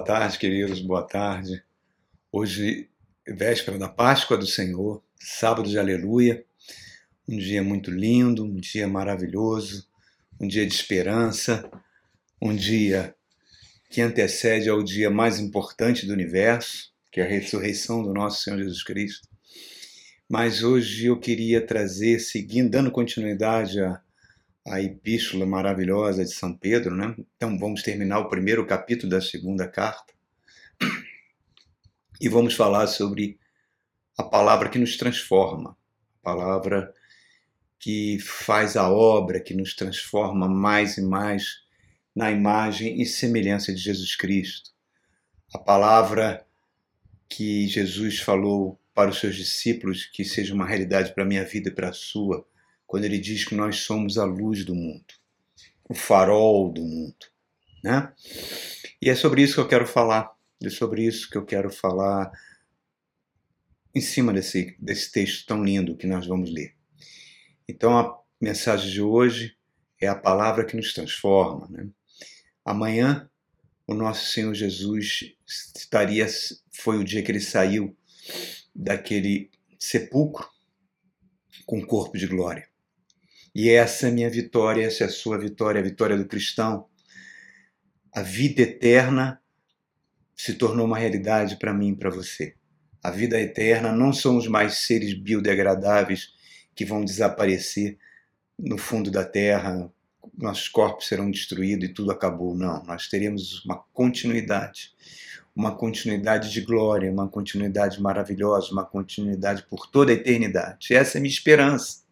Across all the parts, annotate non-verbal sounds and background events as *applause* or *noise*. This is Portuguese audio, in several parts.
Boa tarde, queridos, boa tarde. Hoje, véspera da Páscoa do Senhor, sábado de aleluia, um dia muito lindo, um dia maravilhoso, um dia de esperança, um dia que antecede ao dia mais importante do universo, que é a ressurreição do nosso Senhor Jesus Cristo. Mas hoje eu queria trazer, seguindo, dando continuidade a a epístola maravilhosa de São Pedro, né? Então vamos terminar o primeiro capítulo da segunda carta e vamos falar sobre a palavra que nos transforma, a palavra que faz a obra, que nos transforma mais e mais na imagem e semelhança de Jesus Cristo. A palavra que Jesus falou para os seus discípulos que seja uma realidade para a minha vida e para a sua quando ele diz que nós somos a luz do mundo, o farol do mundo, né? E é sobre isso que eu quero falar, é sobre isso que eu quero falar em cima desse, desse texto tão lindo que nós vamos ler. Então a mensagem de hoje é a palavra que nos transforma, né? Amanhã o nosso Senhor Jesus estaria foi o dia que ele saiu daquele sepulcro com corpo de glória. E essa é minha vitória, essa é a sua vitória, a vitória do cristão. A vida eterna se tornou uma realidade para mim e para você. A vida eterna não somos mais seres biodegradáveis que vão desaparecer no fundo da terra, nossos corpos serão destruídos e tudo acabou. Não, nós teremos uma continuidade, uma continuidade de glória, uma continuidade maravilhosa, uma continuidade por toda a eternidade. Essa é a minha esperança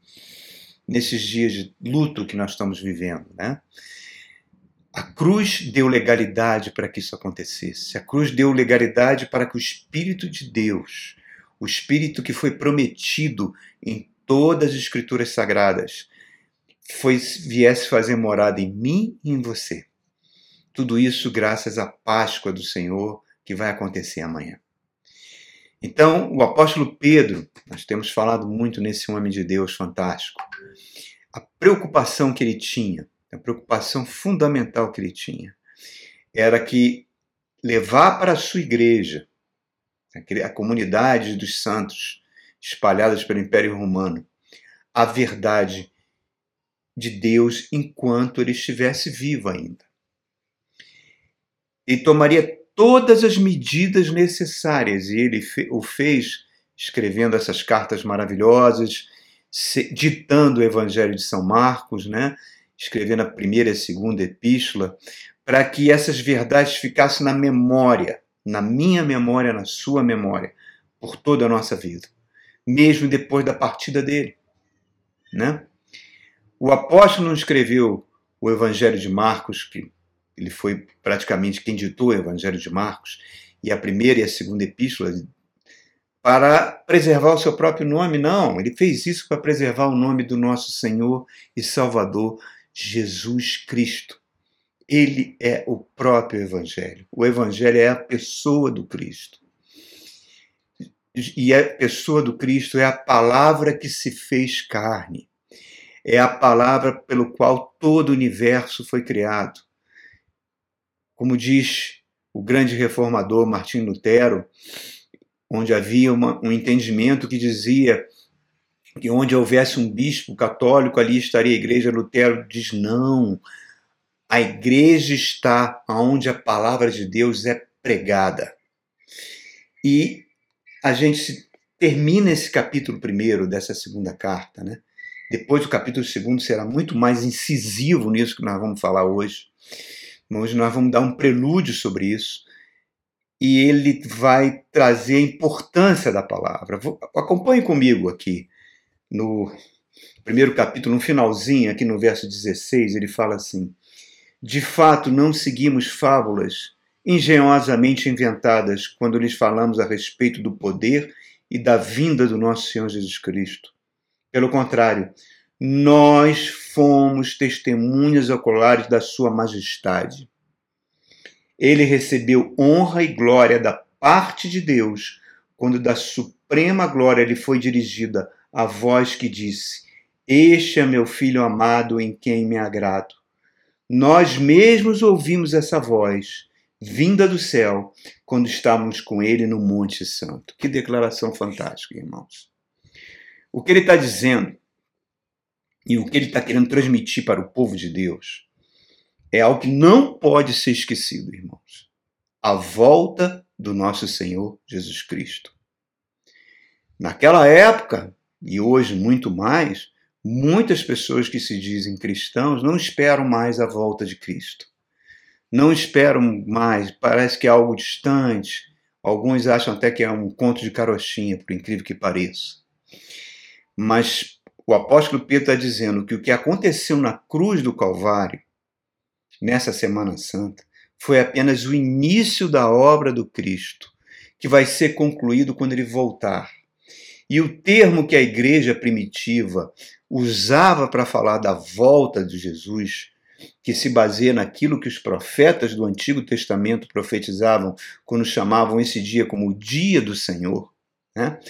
nesses dias de luto que nós estamos vivendo, né? A cruz deu legalidade para que isso acontecesse. A cruz deu legalidade para que o Espírito de Deus, o Espírito que foi prometido em todas as Escrituras Sagradas, foi, viesse fazer morada em mim e em você. Tudo isso graças à Páscoa do Senhor que vai acontecer amanhã. Então, o apóstolo Pedro, nós temos falado muito nesse homem de Deus fantástico, a preocupação que ele tinha, a preocupação fundamental que ele tinha, era que levar para a sua igreja, a comunidade dos santos espalhadas pelo Império Romano, a verdade de Deus enquanto ele estivesse vivo ainda. E tomaria todas as medidas necessárias, e ele o fez escrevendo essas cartas maravilhosas, ditando o Evangelho de São Marcos, né? escrevendo a primeira e a segunda epístola, para que essas verdades ficassem na memória, na minha memória, na sua memória, por toda a nossa vida, mesmo depois da partida dele. Né? O apóstolo não escreveu o Evangelho de Marcos, que ele foi praticamente quem ditou o Evangelho de Marcos, e a primeira e a segunda epístola, para preservar o seu próprio nome, não. Ele fez isso para preservar o nome do nosso Senhor e Salvador, Jesus Cristo. Ele é o próprio Evangelho. O Evangelho é a pessoa do Cristo. E a pessoa do Cristo é a palavra que se fez carne. É a palavra pelo qual todo o universo foi criado. Como diz o grande reformador Martim Lutero, onde havia uma, um entendimento que dizia que onde houvesse um bispo católico, ali estaria a igreja. Lutero diz: não, a igreja está onde a palavra de Deus é pregada. E a gente termina esse capítulo primeiro dessa segunda carta, né? Depois o capítulo segundo será muito mais incisivo nisso que nós vamos falar hoje. Hoje nós vamos dar um prelúdio sobre isso e ele vai trazer a importância da palavra. Acompanhe comigo aqui no primeiro capítulo, no finalzinho, aqui no verso 16, ele fala assim: De fato, não seguimos fábulas engenhosamente inventadas quando lhes falamos a respeito do poder e da vinda do nosso Senhor Jesus Cristo. Pelo contrário, nós fomos testemunhas oculares da Sua Majestade. Ele recebeu honra e glória da parte de Deus, quando da suprema glória lhe foi dirigida a voz que disse: Este é meu filho amado em quem me agrado. Nós mesmos ouvimos essa voz, vinda do céu, quando estávamos com ele no Monte Santo. Que declaração fantástica, irmãos. O que ele está dizendo e o que ele está querendo transmitir para o povo de Deus é algo que não pode ser esquecido, irmãos. A volta do nosso Senhor Jesus Cristo. Naquela época, e hoje muito mais, muitas pessoas que se dizem cristãos não esperam mais a volta de Cristo. Não esperam mais, parece que é algo distante. Alguns acham até que é um conto de carochinha, por incrível que pareça. Mas o apóstolo Pedro está dizendo que o que aconteceu na cruz do Calvário, nessa Semana Santa, foi apenas o início da obra do Cristo, que vai ser concluído quando ele voltar. E o termo que a igreja primitiva usava para falar da volta de Jesus, que se baseia naquilo que os profetas do Antigo Testamento profetizavam quando chamavam esse dia como o dia do Senhor, né?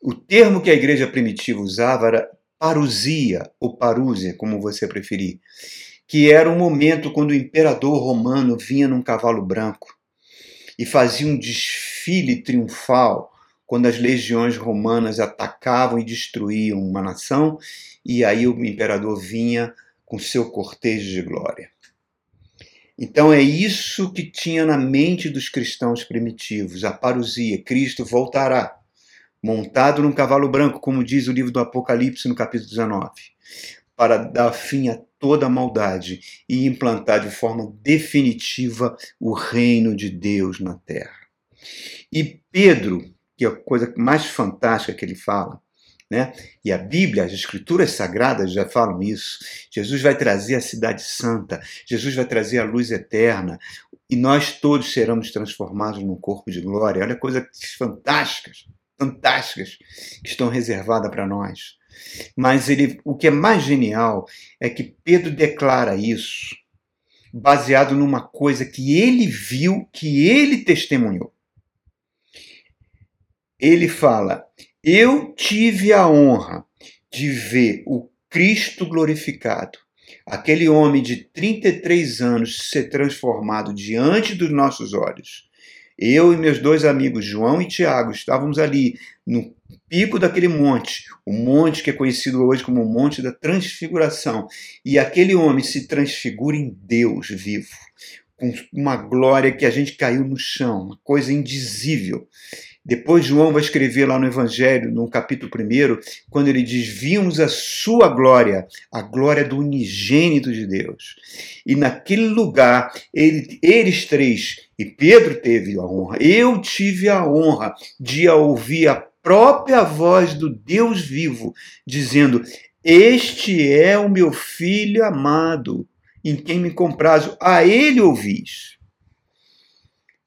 o termo que a igreja primitiva usava era parousia ou parúzia, como você preferir, que era um momento quando o imperador romano vinha num cavalo branco e fazia um desfile triunfal quando as legiões romanas atacavam e destruíam uma nação, e aí o imperador vinha com seu cortejo de glória. Então é isso que tinha na mente dos cristãos primitivos, a parousia, Cristo voltará, montado num cavalo branco, como diz o livro do Apocalipse no capítulo 19, para dar fim a toda a maldade e implantar de forma definitiva o reino de Deus na terra. E Pedro, que é a coisa mais fantástica que ele fala, né? E a Bíblia, as escrituras sagradas já falam isso. Jesus vai trazer a cidade santa, Jesus vai trazer a luz eterna, e nós todos seremos transformados num corpo de glória. Olha coisas fantásticas, fantásticas que estão reservadas para nós. Mas ele, o que é mais genial é que Pedro declara isso baseado numa coisa que ele viu, que ele testemunhou. Ele fala: Eu tive a honra de ver o Cristo glorificado, aquele homem de 33 anos ser transformado diante dos nossos olhos. Eu e meus dois amigos, João e Tiago, estávamos ali no pico daquele monte, o monte que é conhecido hoje como o Monte da Transfiguração. E aquele homem se transfigura em Deus vivo, com uma glória que a gente caiu no chão, uma coisa indizível. Depois João vai escrever lá no Evangelho, no capítulo 1, quando ele diz: Vimos a sua glória, a glória do unigênito de Deus. E naquele lugar, ele, eles três, e Pedro teve a honra, eu tive a honra de ouvir a própria voz do Deus vivo, dizendo: Este é o meu filho amado, em quem me comprazo, a ele ouvis.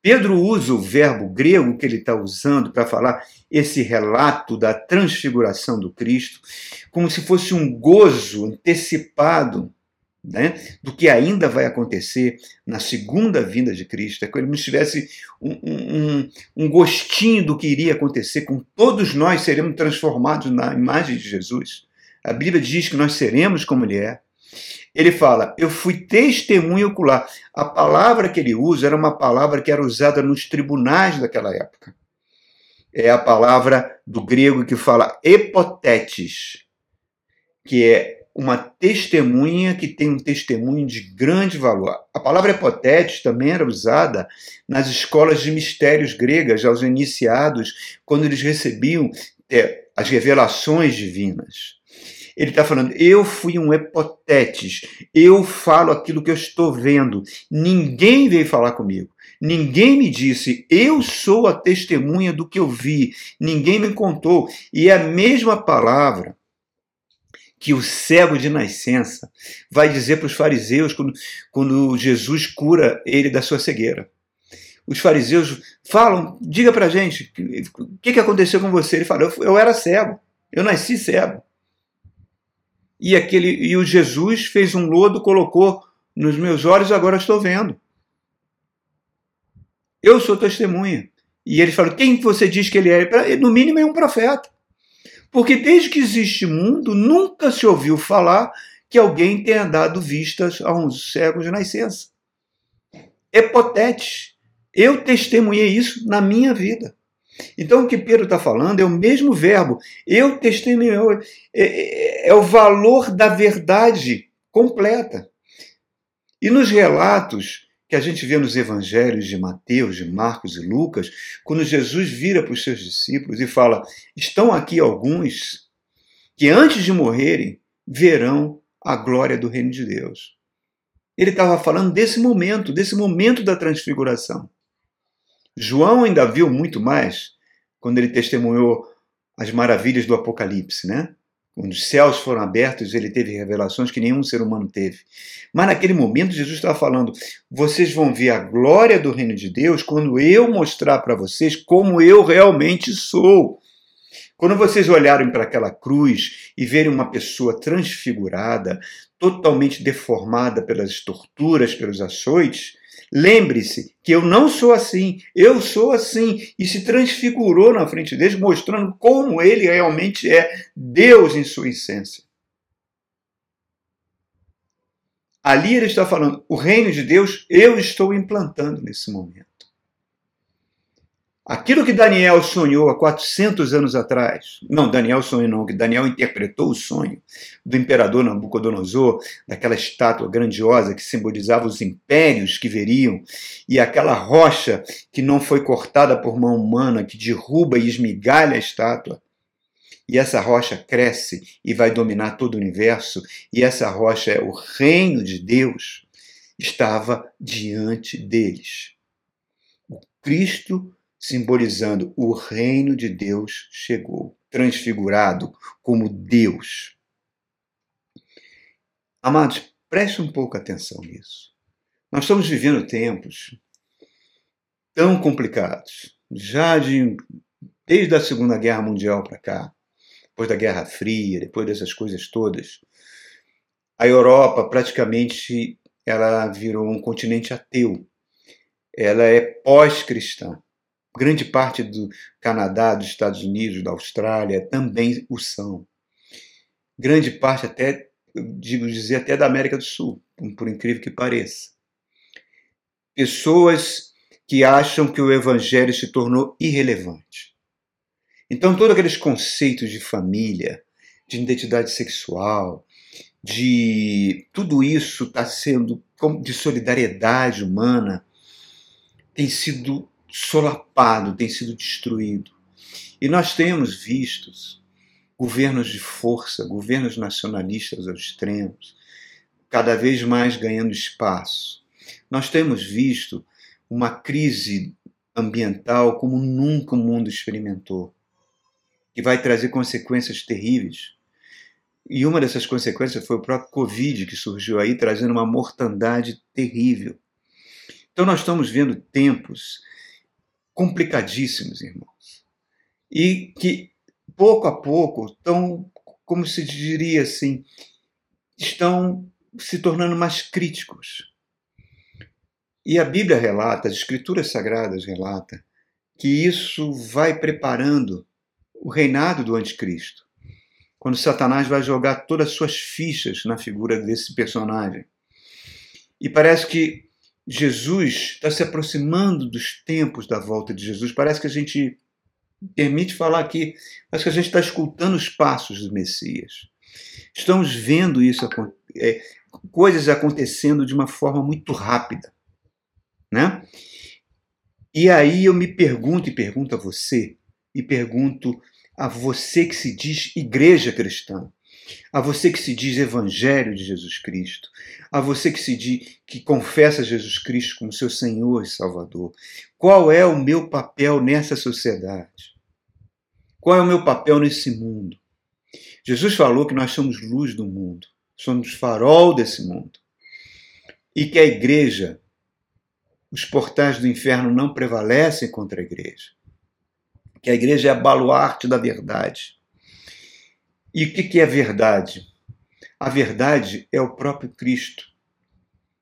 Pedro usa o verbo grego que ele está usando para falar esse relato da transfiguração do Cristo, como se fosse um gozo antecipado né, do que ainda vai acontecer na segunda vinda de Cristo. É como se tivesse um, um, um gostinho do que iria acontecer, com todos nós seremos transformados na imagem de Jesus. A Bíblia diz que nós seremos como Ele é. Ele fala, eu fui testemunho ocular. A palavra que ele usa era uma palavra que era usada nos tribunais daquela época. É a palavra do grego que fala epotetes, que é uma testemunha que tem um testemunho de grande valor. A palavra hipotética também era usada nas escolas de mistérios gregas, aos iniciados, quando eles recebiam é, as revelações divinas. Ele está falando, eu fui um hipotetes, eu falo aquilo que eu estou vendo. Ninguém veio falar comigo. Ninguém me disse, eu sou a testemunha do que eu vi. Ninguém me contou. E é a mesma palavra que o cego de nascença vai dizer para os fariseus quando, quando Jesus cura ele da sua cegueira. Os fariseus falam, diga para a gente, o que, que aconteceu com você? Ele fala, eu, eu era cego, eu nasci cego. E, aquele, e o Jesus fez um lodo, colocou nos meus olhos, agora estou vendo. Eu sou testemunha. E ele falou: quem você diz que ele é? No mínimo é um profeta. Porque desde que existe mundo, nunca se ouviu falar que alguém tenha dado vistas a uns cegos de nascença. Epotete. Eu testemunhei isso na minha vida. Então o que Pedro está falando é o mesmo verbo. Eu testemunhei. É, é, é o valor da verdade completa. E nos relatos que a gente vê nos evangelhos de Mateus, de Marcos e Lucas, quando Jesus vira para os seus discípulos e fala: Estão aqui alguns que antes de morrerem verão a glória do reino de Deus. Ele estava falando desse momento, desse momento da transfiguração. João ainda viu muito mais quando ele testemunhou as maravilhas do Apocalipse, né? Quando os céus foram abertos, ele teve revelações que nenhum ser humano teve. Mas naquele momento, Jesus estava falando: vocês vão ver a glória do reino de Deus quando eu mostrar para vocês como eu realmente sou. Quando vocês olharem para aquela cruz e verem uma pessoa transfigurada, totalmente deformada pelas torturas, pelos açoites, lembre-se que eu não sou assim, eu sou assim, e se transfigurou na frente deles, mostrando como ele realmente é Deus em sua essência. Ali ele está falando, o reino de Deus eu estou implantando nesse momento. Aquilo que Daniel sonhou há 400 anos atrás, não, Daniel sonhou não, que Daniel interpretou o sonho do imperador Nabucodonosor, daquela estátua grandiosa que simbolizava os impérios que veriam, e aquela rocha que não foi cortada por mão humana, que derruba e esmigalha a estátua. E essa rocha cresce e vai dominar todo o universo, e essa rocha é o reino de Deus, estava diante deles. O Cristo simbolizando o reino de Deus chegou, transfigurado como Deus. Amados, preste um pouco atenção nisso. Nós estamos vivendo tempos tão complicados, já de, desde a Segunda Guerra Mundial para cá, depois da Guerra Fria, depois dessas coisas todas. A Europa praticamente ela virou um continente ateu. Ela é pós-cristã grande parte do Canadá, dos Estados Unidos, da Austrália também o são. Grande parte até, digo dizer, até da América do Sul, por incrível que pareça. Pessoas que acham que o evangelho se tornou irrelevante. Então, todos aqueles conceitos de família, de identidade sexual, de tudo isso está sendo de solidariedade humana, tem sido solapado, tem sido destruído. E nós temos visto governos de força, governos nacionalistas aos extremos, cada vez mais ganhando espaço. Nós temos visto uma crise ambiental como nunca o mundo experimentou, que vai trazer consequências terríveis. E uma dessas consequências foi o próprio Covid, que surgiu aí, trazendo uma mortandade terrível. Então, nós estamos vendo tempos complicadíssimos, irmãos. E que, pouco a pouco, estão, como se diria assim, estão se tornando mais críticos. E a Bíblia relata, as Escrituras Sagradas relata, que isso vai preparando o reinado do Anticristo. Quando Satanás vai jogar todas as suas fichas na figura desse personagem. E parece que Jesus está se aproximando dos tempos da volta de Jesus. Parece que a gente permite falar aqui, parece que a gente está escutando os passos do Messias. Estamos vendo isso, é, coisas acontecendo de uma forma muito rápida, né? E aí eu me pergunto e pergunto a você, e pergunto a você que se diz igreja cristã a você que se diz Evangelho de Jesus Cristo, a você que se diz que confessa Jesus Cristo como seu Senhor e Salvador. Qual é o meu papel nessa sociedade? Qual é o meu papel nesse mundo? Jesus falou que nós somos luz do mundo, somos farol desse mundo. E que a igreja, os portais do inferno não prevalecem contra a igreja. Que a igreja é a baluarte da verdade e o que é verdade? A verdade é o próprio Cristo.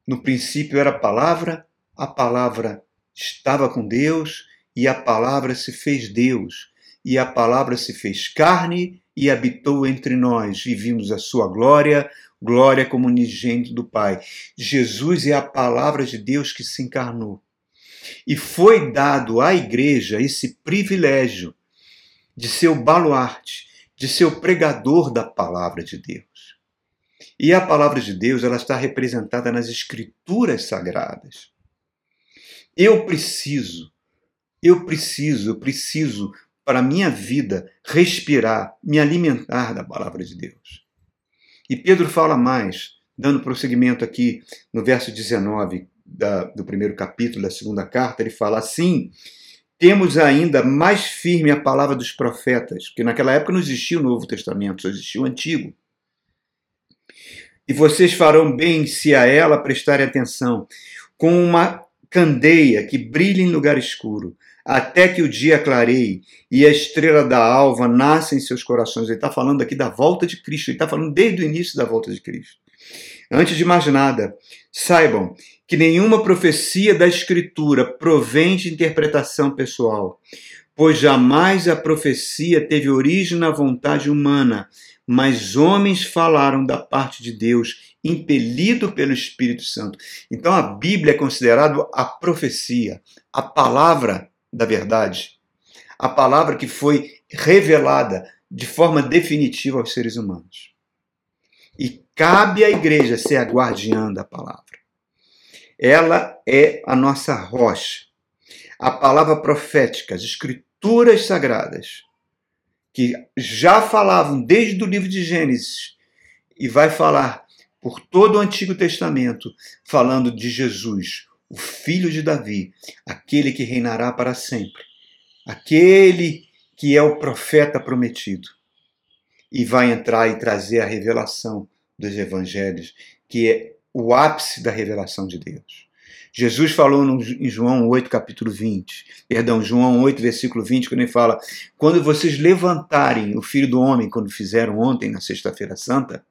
No princípio era a palavra, a palavra estava com Deus e a palavra se fez Deus. E a palavra se fez carne e habitou entre nós e vimos a sua glória, glória como unigênito do Pai. Jesus é a palavra de Deus que se encarnou. E foi dado à igreja esse privilégio de ser o baluarte, de ser o pregador da palavra de Deus. E a palavra de Deus, ela está representada nas escrituras sagradas. Eu preciso, eu preciso, eu preciso para a minha vida respirar, me alimentar da palavra de Deus. E Pedro fala mais, dando prosseguimento aqui no verso 19 da, do primeiro capítulo da segunda carta, ele fala assim: temos ainda mais firme a palavra dos profetas, porque naquela época não existia o Novo Testamento, só existia o Antigo. E vocês farão bem se a ela prestarem atenção, com uma candeia que brilha em lugar escuro, até que o dia clareie e a estrela da alva nasça em seus corações. Ele está falando aqui da volta de Cristo, ele está falando desde o início da volta de Cristo. Antes de mais nada, saibam que nenhuma profecia da Escritura provém de interpretação pessoal, pois jamais a profecia teve origem na vontade humana, mas homens falaram da parte de Deus, impelido pelo Espírito Santo. Então a Bíblia é considerada a profecia, a palavra da verdade, a palavra que foi revelada de forma definitiva aos seres humanos. E cabe à igreja ser a guardiã da palavra. Ela é a nossa rocha. A palavra profética, as escrituras sagradas, que já falavam desde o livro de Gênesis e vai falar por todo o Antigo Testamento, falando de Jesus, o filho de Davi, aquele que reinará para sempre, aquele que é o profeta prometido, e vai entrar e trazer a revelação dos evangelhos, que é o ápice da revelação de Deus. Jesus falou em João 8, capítulo 20, perdão, João 8, versículo 20, quando ele fala: Quando vocês levantarem o filho do homem, quando fizeram ontem, na Sexta-feira Santa,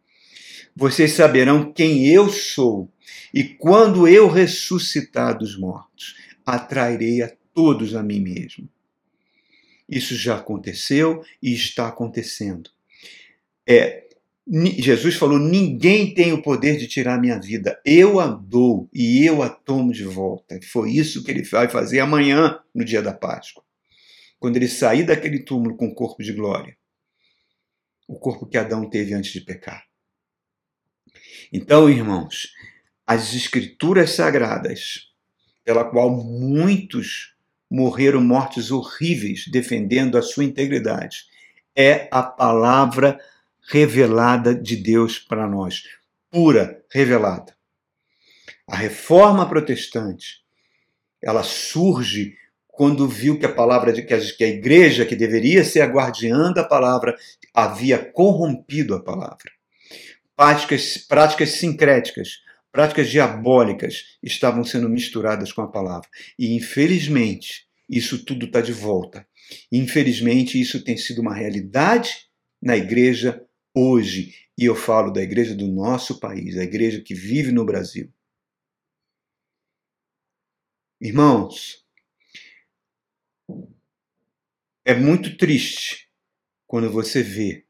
vocês saberão quem eu sou e quando eu ressuscitar dos mortos, atrairei a todos a mim mesmo. Isso já aconteceu e está acontecendo. É, Jesus falou: ninguém tem o poder de tirar minha vida. Eu a dou e eu a tomo de volta. Foi isso que ele vai fazer amanhã, no dia da Páscoa. Quando ele sair daquele túmulo com o corpo de glória. O corpo que Adão teve antes de pecar. Então, irmãos, as escrituras sagradas, pela qual muitos morreram mortes horríveis defendendo a sua integridade, é a palavra revelada de Deus para nós, pura, revelada. A reforma protestante, ela surge quando viu que a palavra de que a igreja, que deveria ser a guardiã da palavra, havia corrompido a palavra. Práticas, práticas sincréticas, práticas diabólicas estavam sendo misturadas com a palavra. E, infelizmente, isso tudo está de volta. Infelizmente, isso tem sido uma realidade na igreja hoje. E eu falo da igreja do nosso país, a igreja que vive no Brasil. Irmãos, é muito triste quando você vê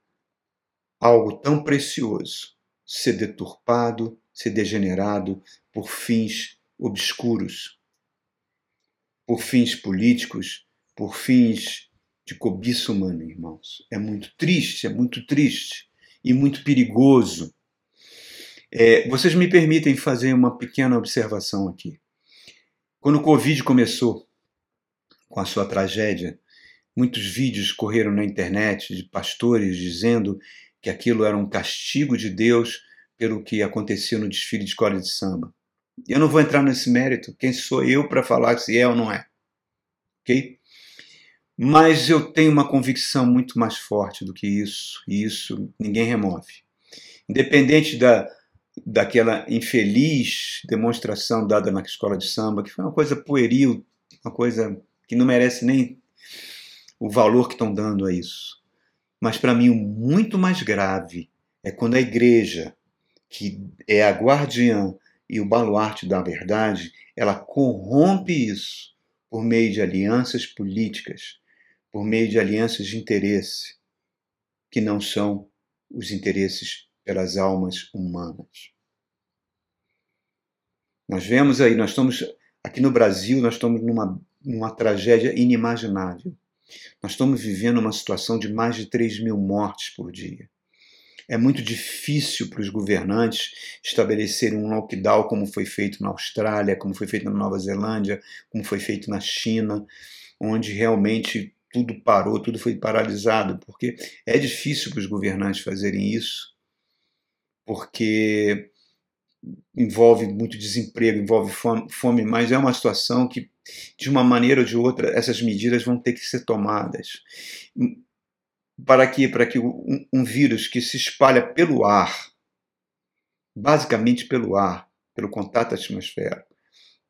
algo tão precioso ser deturpado, ser degenerado por fins obscuros, por fins políticos, por fins de cobiça humana, irmãos. É muito triste, é muito triste e muito perigoso. É, vocês me permitem fazer uma pequena observação aqui. Quando o Covid começou, com a sua tragédia, muitos vídeos correram na internet de pastores dizendo que aquilo era um castigo de Deus pelo que aconteceu no desfile de escola de samba. Eu não vou entrar nesse mérito, quem sou eu para falar se é ou não é. Ok? Mas eu tenho uma convicção muito mais forte do que isso, e isso ninguém remove. Independente da, daquela infeliz demonstração dada na escola de samba, que foi uma coisa pueril, uma coisa que não merece nem o valor que estão dando a isso. Mas para mim, o muito mais grave é quando a igreja que é a guardiã e o baluarte da verdade, ela corrompe isso por meio de alianças políticas, por meio de alianças de interesse, que não são os interesses pelas almas humanas. Nós vemos aí, nós estamos Aqui no Brasil, nós estamos numa, numa tragédia inimaginável. Nós estamos vivendo uma situação de mais de 3 mil mortes por dia. É muito difícil para os governantes estabelecerem um lockdown como foi feito na Austrália, como foi feito na Nova Zelândia, como foi feito na China, onde realmente tudo parou, tudo foi paralisado, porque é difícil para os governantes fazerem isso, porque envolve muito desemprego, envolve fome, mas é uma situação que, de uma maneira ou de outra, essas medidas vão ter que ser tomadas. Para quê? Para que um, um vírus que se espalha pelo ar, basicamente pelo ar, pelo contato atmosférico,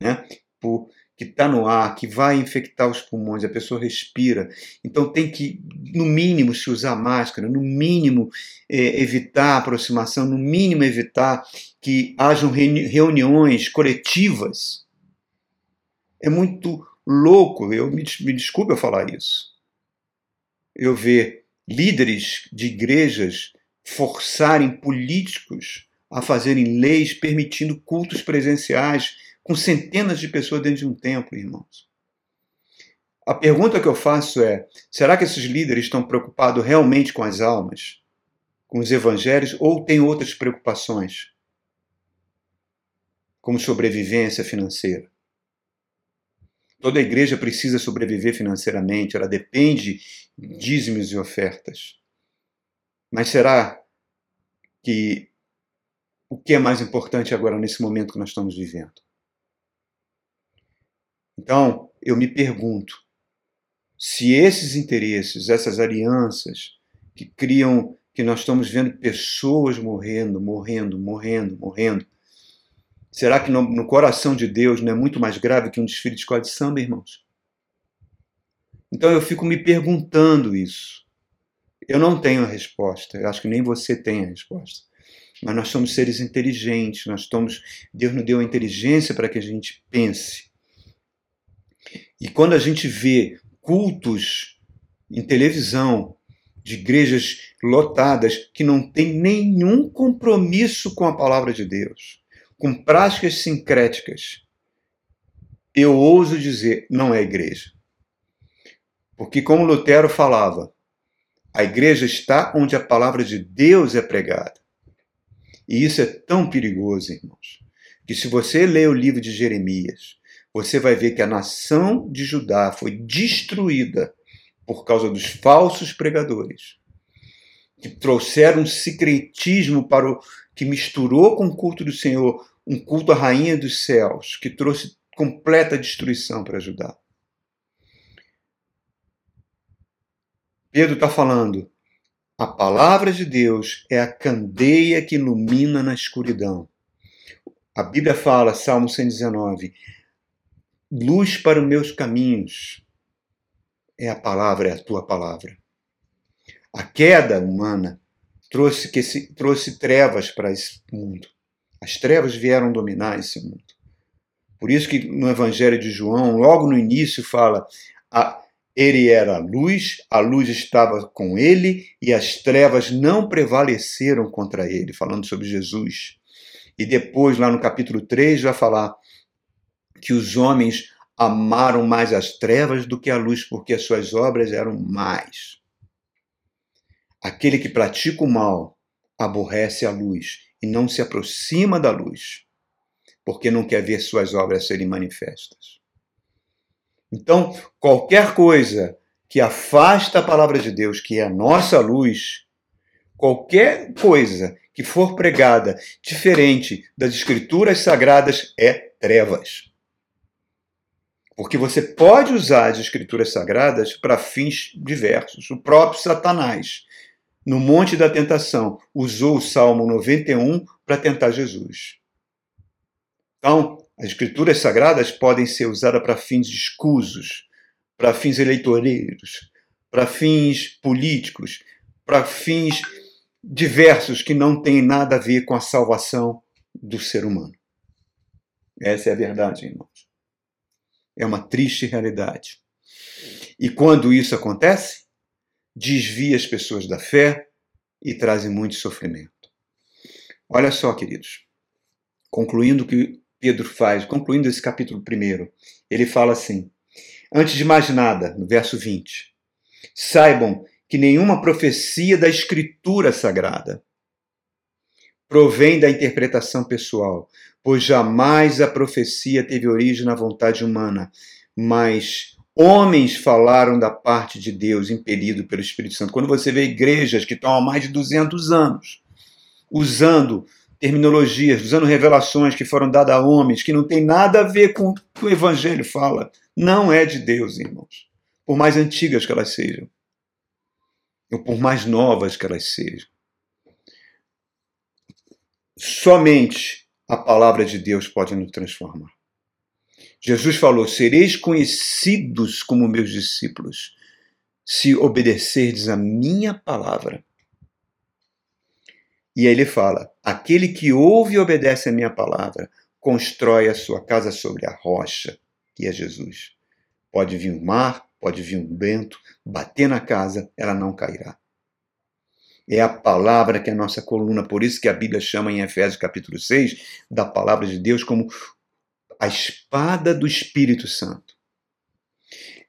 né? Por, que está no ar, que vai infectar os pulmões, a pessoa respira. Então tem que, no mínimo, se usar máscara, no mínimo é, evitar aproximação, no mínimo evitar que hajam reuniões coletivas. É muito louco, eu me, me desculpe eu falar isso. Eu ver líderes de igrejas forçarem políticos a fazerem leis permitindo cultos presenciais com centenas de pessoas dentro de um templo, irmãos. A pergunta que eu faço é: será que esses líderes estão preocupados realmente com as almas, com os evangelhos, ou têm outras preocupações, como sobrevivência financeira? Toda igreja precisa sobreviver financeiramente, ela depende de dízimos e ofertas. Mas será que o que é mais importante agora nesse momento que nós estamos vivendo? Então, eu me pergunto se esses interesses, essas alianças que criam que nós estamos vendo pessoas morrendo, morrendo, morrendo, morrendo. Será que no, no, coração de Deus não é muito mais grave que um desfile de escola de samba, irmãos? Então eu fico me perguntando isso. Eu não tenho a resposta, eu acho que nem você tem a resposta. Mas nós somos seres inteligentes, nós estamos, Deus nos deu a inteligência para que a gente pense. E quando a gente vê cultos em televisão de igrejas lotadas que não têm nenhum compromisso com a palavra de Deus, com práticas sincréticas, eu ouso dizer, não é igreja. Porque, como Lutero falava, a igreja está onde a palavra de Deus é pregada. E isso é tão perigoso, irmãos, que se você lê o livro de Jeremias, você vai ver que a nação de Judá foi destruída por causa dos falsos pregadores, que trouxeram um secretismo para o que misturou com o culto do Senhor, um culto à rainha dos céus, que trouxe completa destruição para Judá. Pedro está falando, a palavra de Deus é a candeia que ilumina na escuridão. A Bíblia fala, Salmo 119, luz para os meus caminhos. É a palavra, é a tua palavra. A queda humana trouxe, que se, trouxe trevas para esse mundo. As trevas vieram dominar esse mundo. Por isso que no Evangelho de João, logo no início, fala: a, ele era a luz, a luz estava com ele e as trevas não prevaleceram contra ele, falando sobre Jesus. E depois, lá no capítulo 3, vai falar: que os homens amaram mais as trevas do que a luz, porque as suas obras eram mais. Aquele que pratica o mal aborrece a luz e não se aproxima da luz, porque não quer ver suas obras serem manifestas. Então, qualquer coisa que afasta a palavra de Deus, que é a nossa luz, qualquer coisa que for pregada diferente das escrituras sagradas é trevas. Porque você pode usar as escrituras sagradas para fins diversos. O próprio Satanás, no Monte da Tentação, usou o Salmo 91 para tentar Jesus. Então, as escrituras sagradas podem ser usadas para fins escusos, para fins eleitoreiros, para fins políticos, para fins diversos que não têm nada a ver com a salvação do ser humano. Essa é a verdade, irmãos. É uma triste realidade. E quando isso acontece, desvia as pessoas da fé e traz muito sofrimento. Olha só, queridos, concluindo o que Pedro faz, concluindo esse capítulo primeiro. Ele fala assim: Antes de mais nada, no verso 20, saibam que nenhuma profecia da Escritura Sagrada provém da interpretação pessoal, pois jamais a profecia teve origem na vontade humana, mas homens falaram da parte de Deus, impelido pelo Espírito Santo. Quando você vê igrejas que estão há mais de 200 anos usando terminologias, usando revelações que foram dadas a homens, que não tem nada a ver com o que o Evangelho fala, não é de Deus, irmãos. Por mais antigas que elas sejam, ou por mais novas que elas sejam. Somente a palavra de Deus pode nos transformar. Jesus falou: Sereis conhecidos como meus discípulos, se obedecerdes a minha palavra. E aí ele fala: Aquele que ouve e obedece a minha palavra, constrói a sua casa sobre a rocha, que é Jesus. Pode vir um mar, pode vir um vento, bater na casa, ela não cairá. É a palavra que é a nossa coluna, por isso que a Bíblia chama em Efésios capítulo 6 da palavra de Deus como a espada do Espírito Santo.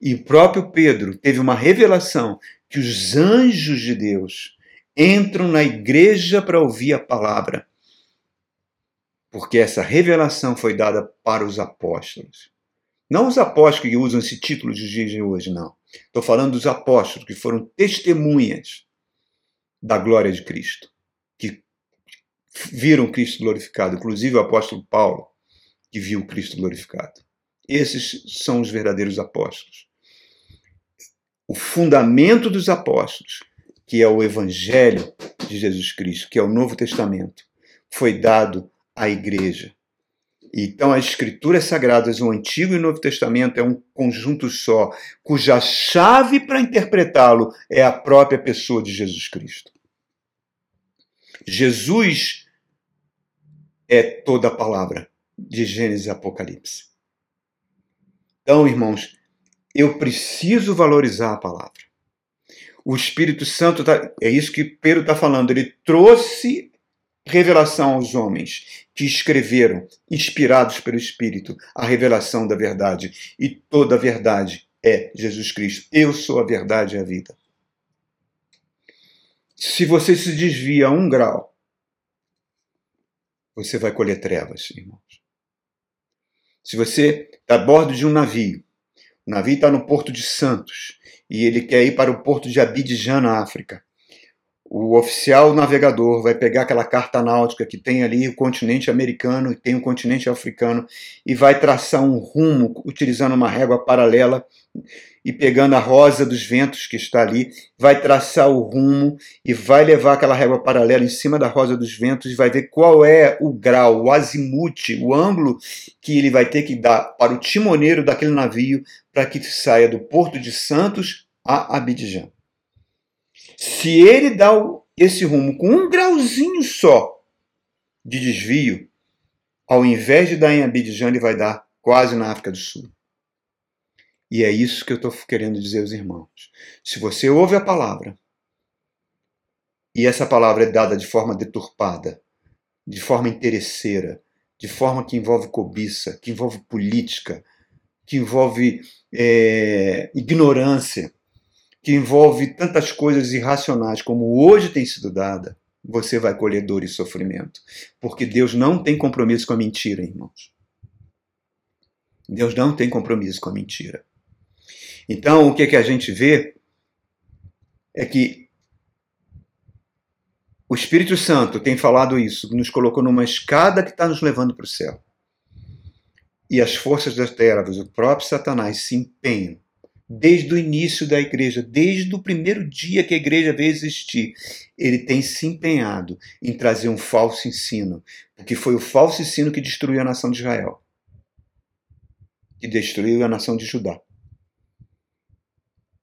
E o próprio Pedro teve uma revelação que os anjos de Deus entram na igreja para ouvir a palavra. Porque essa revelação foi dada para os apóstolos. Não os apóstolos que usam esse título de dias de hoje, não. Estou falando dos apóstolos que foram testemunhas da glória de Cristo, que viram Cristo glorificado, inclusive o apóstolo Paulo, que viu Cristo glorificado. Esses são os verdadeiros apóstolos. O fundamento dos apóstolos que é o Evangelho de Jesus Cristo, que é o Novo Testamento, foi dado à igreja. Então, as Escrituras Sagradas, o Antigo e o Novo Testamento, é um conjunto só, cuja chave para interpretá-lo é a própria pessoa de Jesus Cristo. Jesus é toda a palavra de Gênesis e Apocalipse. Então, irmãos, eu preciso valorizar a palavra o Espírito Santo, tá, é isso que Pedro está falando, ele trouxe revelação aos homens que escreveram, inspirados pelo Espírito, a revelação da verdade. E toda a verdade é Jesus Cristo. Eu sou a verdade e a vida. Se você se desvia um grau, você vai colher trevas, irmãos. Se você está a bordo de um navio, o navio está no Porto de Santos, e ele quer ir para o porto de Abidjan, na África. O oficial navegador vai pegar aquela carta náutica que tem ali o continente americano e tem o continente africano e vai traçar um rumo utilizando uma régua paralela e pegando a rosa dos ventos que está ali, vai traçar o rumo e vai levar aquela régua paralela em cima da rosa dos ventos e vai ver qual é o grau, o azimute, o ângulo que ele vai ter que dar para o timoneiro daquele navio para que saia do Porto de Santos a Abidjan. Se ele dá esse rumo com um grauzinho só de desvio, ao invés de dar em Abidjan, ele vai dar quase na África do Sul. E é isso que eu estou querendo dizer aos irmãos. Se você ouve a palavra, e essa palavra é dada de forma deturpada, de forma interesseira, de forma que envolve cobiça, que envolve política, que envolve é, ignorância, que envolve tantas coisas irracionais como hoje tem sido dada, você vai colher dor e sofrimento. Porque Deus não tem compromisso com a mentira, irmãos. Deus não tem compromisso com a mentira. Então, o que, é que a gente vê é que o Espírito Santo tem falado isso, nos colocou numa escada que está nos levando para o céu. E as forças das trevas, o próprio Satanás, se empenham desde o início da igreja, desde o primeiro dia que a igreja veio existir, ele tem se empenhado em trazer um falso ensino, porque foi o falso ensino que destruiu a nação de Israel, que destruiu a nação de Judá.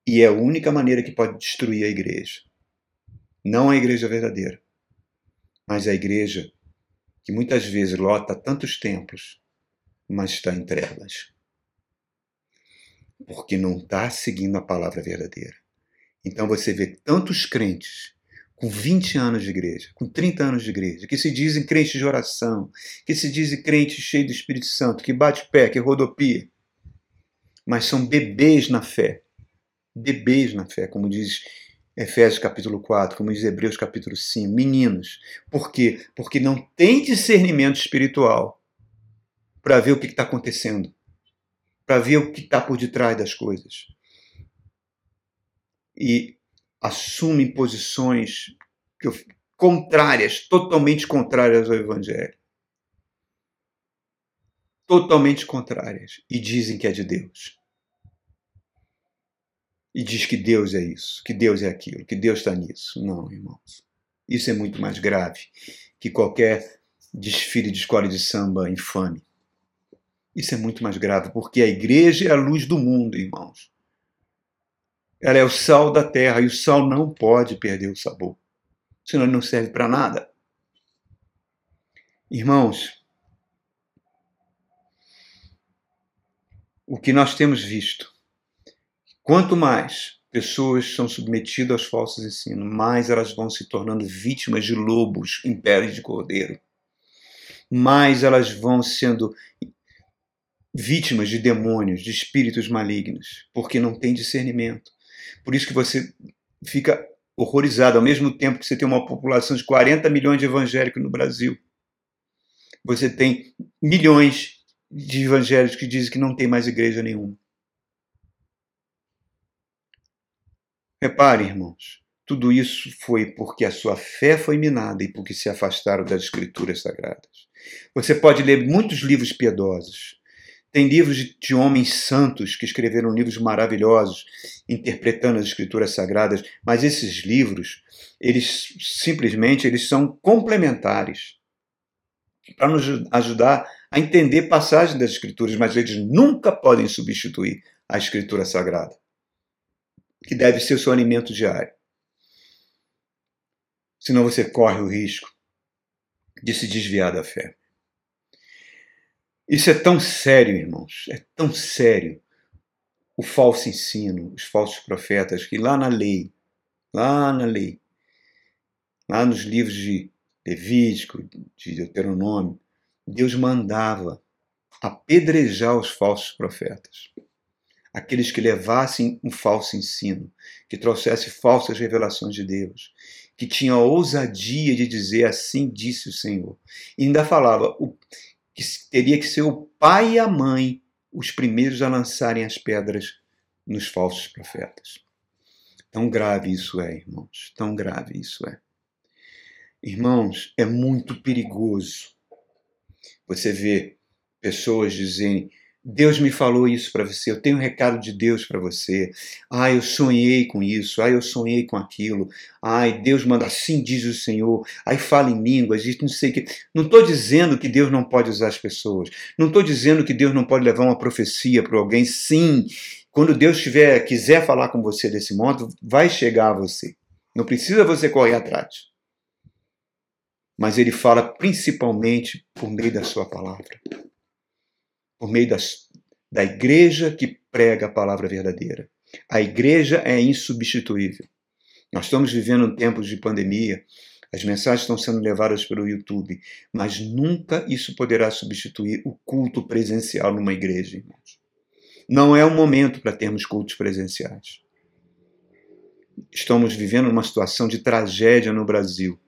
E é a única maneira que pode destruir a igreja. Não a igreja verdadeira, mas a igreja que muitas vezes lota tantos templos, mas está em trevas. Porque não está seguindo a palavra verdadeira. Então você vê tantos crentes com 20 anos de igreja, com 30 anos de igreja, que se dizem crentes de oração, que se dizem crentes cheios do Espírito Santo, que bate pé, que rodopia, mas são bebês na fé. Bebês na fé, como diz Efésios capítulo 4, como diz Hebreus capítulo 5, meninos. Por quê? Porque não tem discernimento espiritual para ver o que está acontecendo, para ver o que está por detrás das coisas. E assumem posições contrárias, totalmente contrárias ao Evangelho. Totalmente contrárias. E dizem que é de Deus. E diz que Deus é isso, que Deus é aquilo, que Deus está nisso. Não, irmãos. Isso é muito mais grave que qualquer desfile de escola de samba infame. Isso é muito mais grave, porque a igreja é a luz do mundo, irmãos. Ela é o sal da terra e o sal não pode perder o sabor, senão ele não serve para nada. Irmãos, o que nós temos visto, quanto mais pessoas são submetidas aos falsos ensinos, mais elas vão se tornando vítimas de lobos em pele de cordeiro. Mais elas vão sendo vítimas de demônios, de espíritos malignos, porque não têm discernimento. Por isso que você fica horrorizado, ao mesmo tempo que você tem uma população de 40 milhões de evangélicos no Brasil. Você tem milhões de evangélicos que dizem que não tem mais igreja nenhuma. Repare, irmãos, tudo isso foi porque a sua fé foi minada e porque se afastaram das escrituras sagradas. Você pode ler muitos livros piedosos, tem livros de, de, homens santos que escreveram livros maravilhosos, interpretando as escrituras sagradas, mas esses livros, eles simplesmente eles são complementares para nos ajudar a entender passagens das escrituras, mas eles nunca podem substituir a escritura sagrada, que deve ser o seu alimento diário. Senão você corre o risco de se desviar da fé. Isso é tão sério, irmãos, é tão sério. O falso ensino, os falsos profetas, que lá na lei, lá na lei, lá nos livros de Levítico, de Deuteronômio, Deus mandava apedrejar os falsos profetas. Aqueles que levassem um falso ensino, que trouxessem falsas revelações de Deus, que tinham a ousadia de dizer assim disse o Senhor. E ainda falava, que teria que ser o pai e a mãe os primeiros a lançarem as pedras nos falsos profetas. Tão grave isso é, irmãos, tão grave isso é. Irmãos, é muito perigoso você ver pessoas dizerem Deus me falou isso para você, eu tenho um recado de Deus para você. Ai, eu sonhei com isso, ai, eu sonhei com aquilo. Ai, Deus manda assim, diz o Senhor. Ai, fala em línguas, não sei o que. Não estou dizendo que Deus não pode usar as pessoas. Não estou dizendo que Deus não pode levar uma profecia para alguém. Sim, quando Deus tiver, quiser falar com você desse modo, vai chegar a você. Não precisa você correr atrás. Mas ele fala principalmente por meio da sua palavra por meio das, da igreja que prega a palavra verdadeira. A igreja é insubstituível. Nós estamos vivendo tempos de pandemia, as mensagens estão sendo levadas pelo YouTube, mas nunca isso poderá substituir o culto presencial numa igreja, irmãos. Não é o momento para termos cultos presenciais. Estamos vivendo uma situação de tragédia no Brasil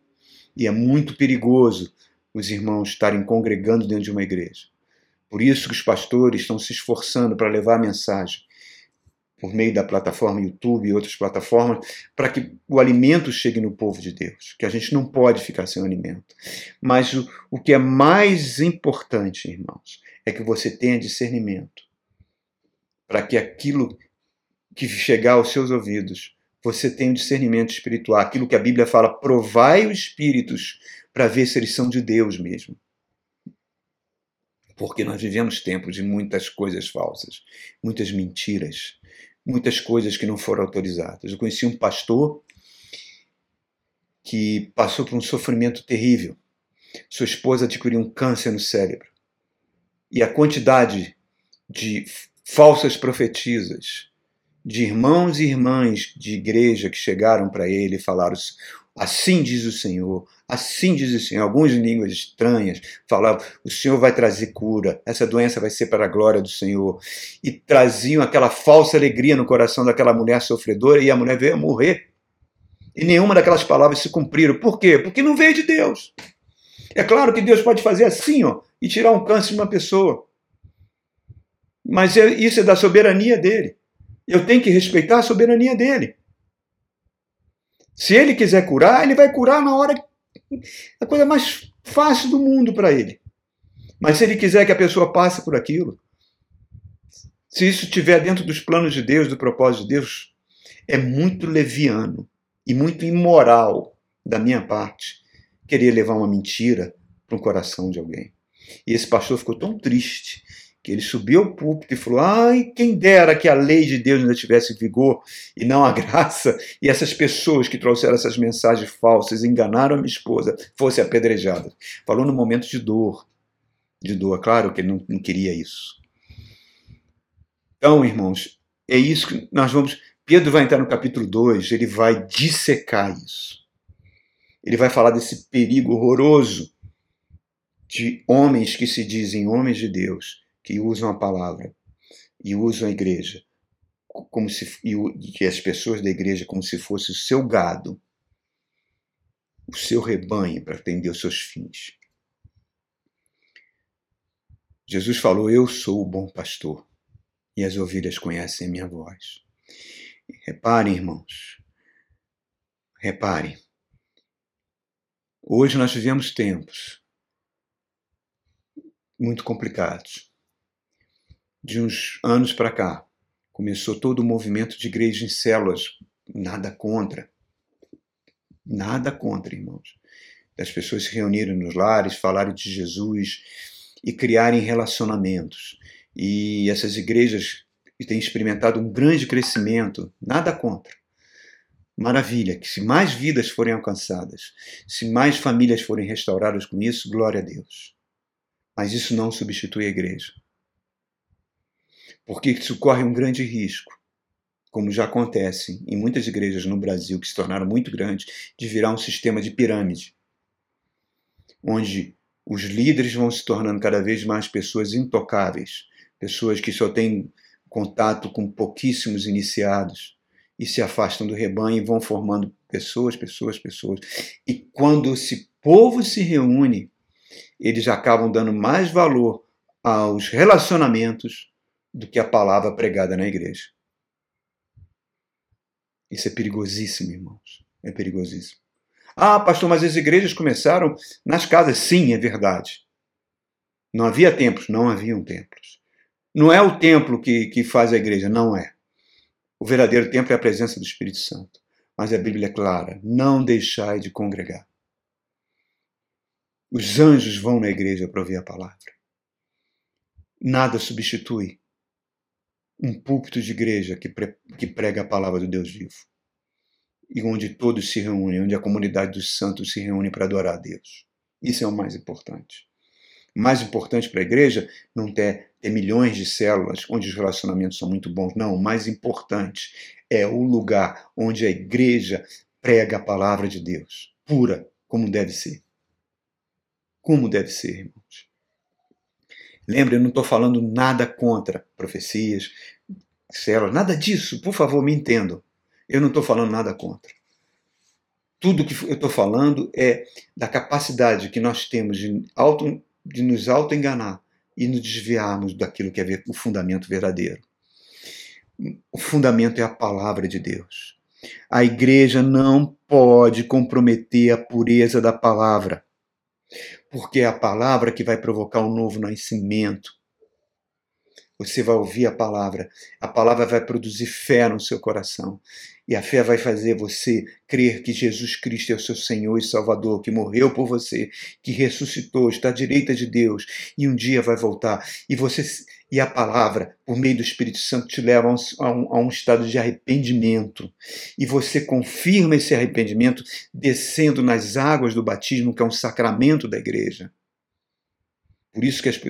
e é muito perigoso os irmãos estarem congregando dentro de uma igreja. Por isso que os pastores estão se esforçando para levar a mensagem por meio da plataforma YouTube e outras plataformas, para que o alimento chegue no povo de Deus, que a gente não pode ficar sem alimento. Mas o, o que é mais importante, irmãos, é que você tenha discernimento, para que aquilo que chegar aos seus ouvidos, você tenha um discernimento espiritual, aquilo que a Bíblia fala, provai os espíritos para ver se eles são de Deus mesmo porque nós vivemos tempos de muitas coisas falsas, muitas mentiras, muitas coisas que não foram autorizadas. Eu conheci um pastor que passou por um sofrimento terrível. Sua esposa adquiriu um câncer no cérebro. E a quantidade de falsas profetisas, de irmãos e irmãs de igreja que chegaram para ele e falaram: Assim diz o Senhor, assim diz o Senhor. Alguns em línguas estranhas falavam: o Senhor vai trazer cura, essa doença vai ser para a glória do Senhor. E traziam aquela falsa alegria no coração daquela mulher sofredora e a mulher veio a morrer. E nenhuma daquelas palavras se cumpriram. Por quê? Porque não veio de Deus. É claro que Deus pode fazer assim, ó, e tirar um câncer de uma pessoa. Mas é, isso é da soberania dele. Eu tenho que respeitar a soberania dele. Se ele quiser curar, ele vai curar na hora a coisa mais fácil do mundo para ele. Mas se ele quiser que a pessoa passe por aquilo, se isso estiver dentro dos planos de Deus, do propósito de Deus, é muito leviano e muito imoral da minha parte querer levar uma mentira para o coração de alguém. E esse pastor ficou tão triste que ele subiu ao púlpito e falou: Ai, quem dera que a lei de Deus ainda tivesse vigor e não a *laughs* graça, e essas pessoas que trouxeram essas mensagens falsas, enganaram a minha esposa, fossem apedrejadas. Falou no momento de dor. De dor, claro que ele não, não queria isso. Então, irmãos, é isso que nós vamos. Pedro vai entrar no capítulo 2, ele vai dissecar isso. Ele vai falar desse perigo horroroso de homens que se dizem homens de Deus, que usam a palavra e usam a igreja como se e as pessoas da igreja como se fosse o seu gado, o seu rebanho para atender os seus fins. Jesus falou: Eu sou o bom pastor e as ovelhas conhecem a minha voz. Reparem, irmãos, reparem. Hoje nós vivemos tempos muito complicados de uns anos para cá, começou todo o movimento de igreja em células. Nada contra. Nada contra, irmãos. Das pessoas se reunirem nos lares, falarem de Jesus e criarem relacionamentos. E essas igrejas têm experimentado um grande crescimento. Nada contra. Maravilha, que se mais vidas forem alcançadas, se mais famílias forem restauradas com isso, glória a Deus. Mas isso não substitui a igreja porque isso corre um grande risco, como já acontece em muitas igrejas no Brasil que se tornaram muito grandes, de virar um sistema de pirâmide, onde os líderes vão se tornando cada vez mais pessoas intocáveis, pessoas que só têm contato com pouquíssimos iniciados e se afastam do rebanho e vão formando pessoas, pessoas, pessoas. E quando esse povo se reúne, eles acabam dando mais valor aos relacionamentos do que a palavra pregada na igreja. Isso é perigosíssimo, irmãos. É perigosíssimo. Ah, pastor, mas as igrejas começaram nas casas. Sim, é verdade. Não havia templos? Não haviam templos. Não é o templo que, que faz a igreja, não é. O verdadeiro templo é a presença do Espírito Santo. Mas a Bíblia é clara: não deixai de congregar. Os anjos vão na igreja para ouvir a palavra. Nada substitui um púlpito de igreja que, pre, que prega a palavra do Deus vivo. E onde todos se reúnem, onde a comunidade dos santos se reúne para adorar a Deus. Isso é o mais importante. O mais importante para a igreja não ter, ter milhões de células onde os relacionamentos são muito bons. Não, o mais importante é o lugar onde a igreja prega a palavra de Deus, pura, como deve ser. Como deve ser, irmãos. Lembre, eu não estou falando nada contra profecias, nada disso. Por favor, me entendam. Eu não estou falando nada contra. Tudo que eu estou falando é da capacidade que nós temos de, auto, de nos auto-enganar e nos desviarmos daquilo que é o fundamento verdadeiro. O fundamento é a palavra de Deus. A igreja não pode comprometer a pureza da palavra porque é a palavra que vai provocar um novo nascimento. Você vai ouvir a palavra, a palavra vai produzir fé no seu coração. E a fé vai fazer você crer que Jesus Cristo é o seu Senhor e Salvador, que morreu por você, que ressuscitou, está à direita de Deus e um dia vai voltar. E você e a palavra, por meio do Espírito Santo, te leva a um, a um, estado de arrependimento. E você confirma esse arrependimento descendo nas águas do batismo, que é um sacramento da igreja. Por isso que as,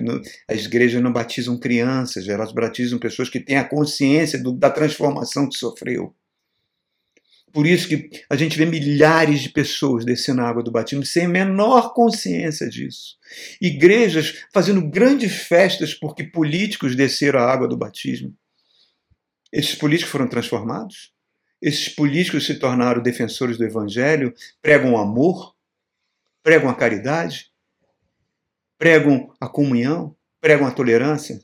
as igrejas não batizam crianças, elas batizam pessoas que têm a consciência do, da transformação que sofreu. Por isso que a gente vê milhares de pessoas descendo a água do batismo sem menor consciência disso. Igrejas fazendo grandes festas porque políticos desceram a água do batismo. Esses políticos foram transformados? Esses políticos se tornaram defensores do evangelho, pregam o amor, pregam a caridade, pregam a comunhão, pregam a tolerância.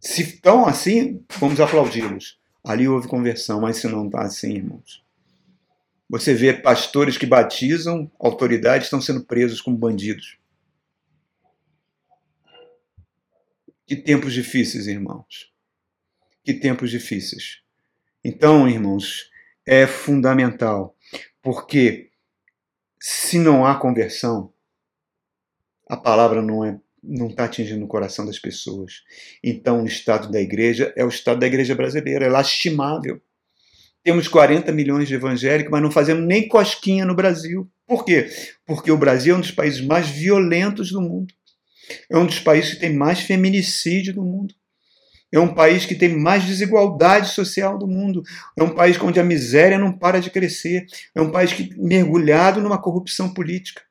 Se estão assim, vamos aplaudi-los. Ali houve conversão, mas se não está assim, irmãos, você vê pastores que batizam, autoridades estão sendo presos como bandidos. Que tempos difíceis, irmãos. Que tempos difíceis. Então, irmãos, é fundamental, porque se não há conversão, a palavra não é não está atingindo o coração das pessoas. Então, o estado da igreja é o estado da igreja brasileira, é lastimável. Temos 40 milhões de evangélicos, mas não fazemos nem cosquinha no Brasil. Por quê? Porque o Brasil é um dos países mais violentos do mundo. É um dos países que tem mais feminicídio do mundo. É um país que tem mais desigualdade social do mundo. É um país onde a miséria não para de crescer. É um país que mergulhado numa corrupção política.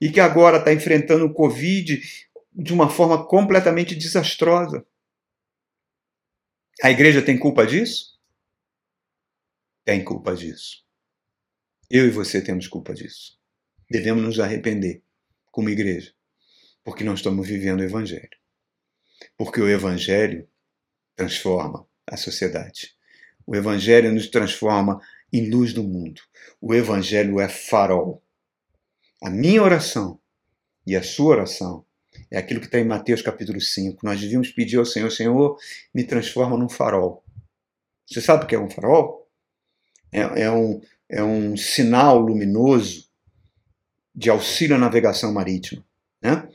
E que agora está enfrentando o Covid de uma forma completamente desastrosa. A igreja tem culpa disso? tem culpa disso. Eu e você temos culpa disso. Devemos nos arrepender como igreja, porque não estamos vivendo o Evangelho. Porque o Evangelho transforma a sociedade. O Evangelho nos transforma em luz do mundo. O Evangelho é farol. A minha oração e a sua oração é aquilo que está em Mateus capítulo 5. Nós devíamos pedir ao Senhor: Senhor, me transforma num farol. Você sabe o que é um farol? é, é, um, é um sinal luminoso de auxílio à navegação marítima. Né?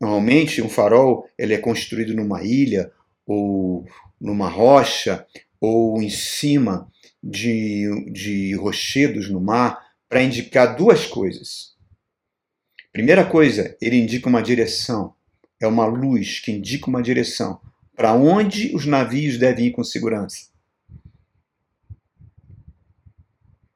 Normalmente, um farol ele é construído numa ilha ou numa rocha ou em cima de, de rochedos no mar para indicar duas coisas. Primeira coisa, ele indica uma direção. É uma luz que indica uma direção para onde os navios devem ir com segurança.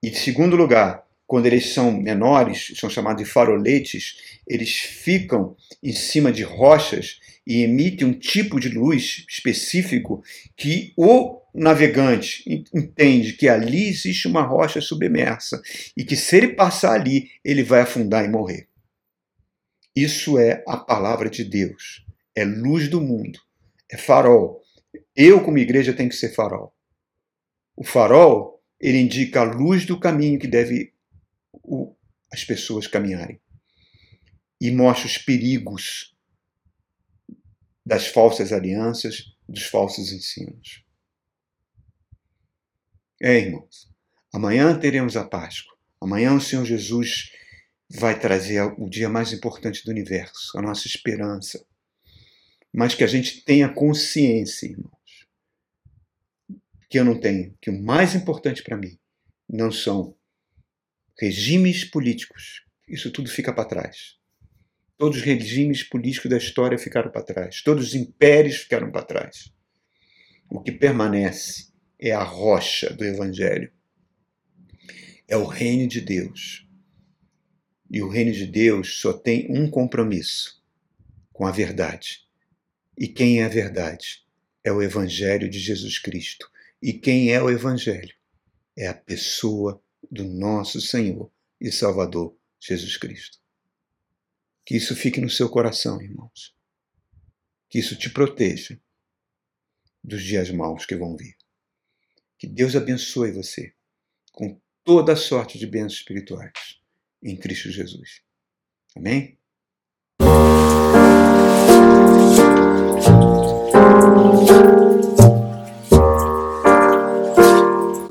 E, segundo lugar, quando eles são menores, são chamados de faroletes, eles ficam em cima de rochas e emitem um tipo de luz específico que o navegante entende que ali existe uma rocha submersa e que se ele passar ali, ele vai afundar e morrer. Isso é a palavra de Deus. É luz do mundo. É farol. Eu, como igreja, tenho que ser farol. O farol ele indica a luz do caminho que deve as pessoas caminharem. E mostra os perigos das falsas alianças, dos falsos ensinos. É, irmãos, amanhã teremos a Páscoa. Amanhã o Senhor Jesus vai trazer o dia mais importante do universo, a nossa esperança. Mas que a gente tenha consciência, irmão que eu não tenho, que o mais importante para mim não são regimes políticos. Isso tudo fica para trás. Todos os regimes políticos da história ficaram para trás. Todos os impérios ficaram para trás. O que permanece é a rocha do Evangelho. É o reino de Deus. E o reino de Deus só tem um compromisso com a verdade. E quem é a verdade? É o Evangelho de Jesus Cristo. E quem é o Evangelho? É a pessoa do nosso Senhor e Salvador Jesus Cristo. Que isso fique no seu coração, irmãos. Que isso te proteja dos dias maus que vão vir. Que Deus abençoe você com toda a sorte de bênçãos espirituais em Cristo Jesus. Amém?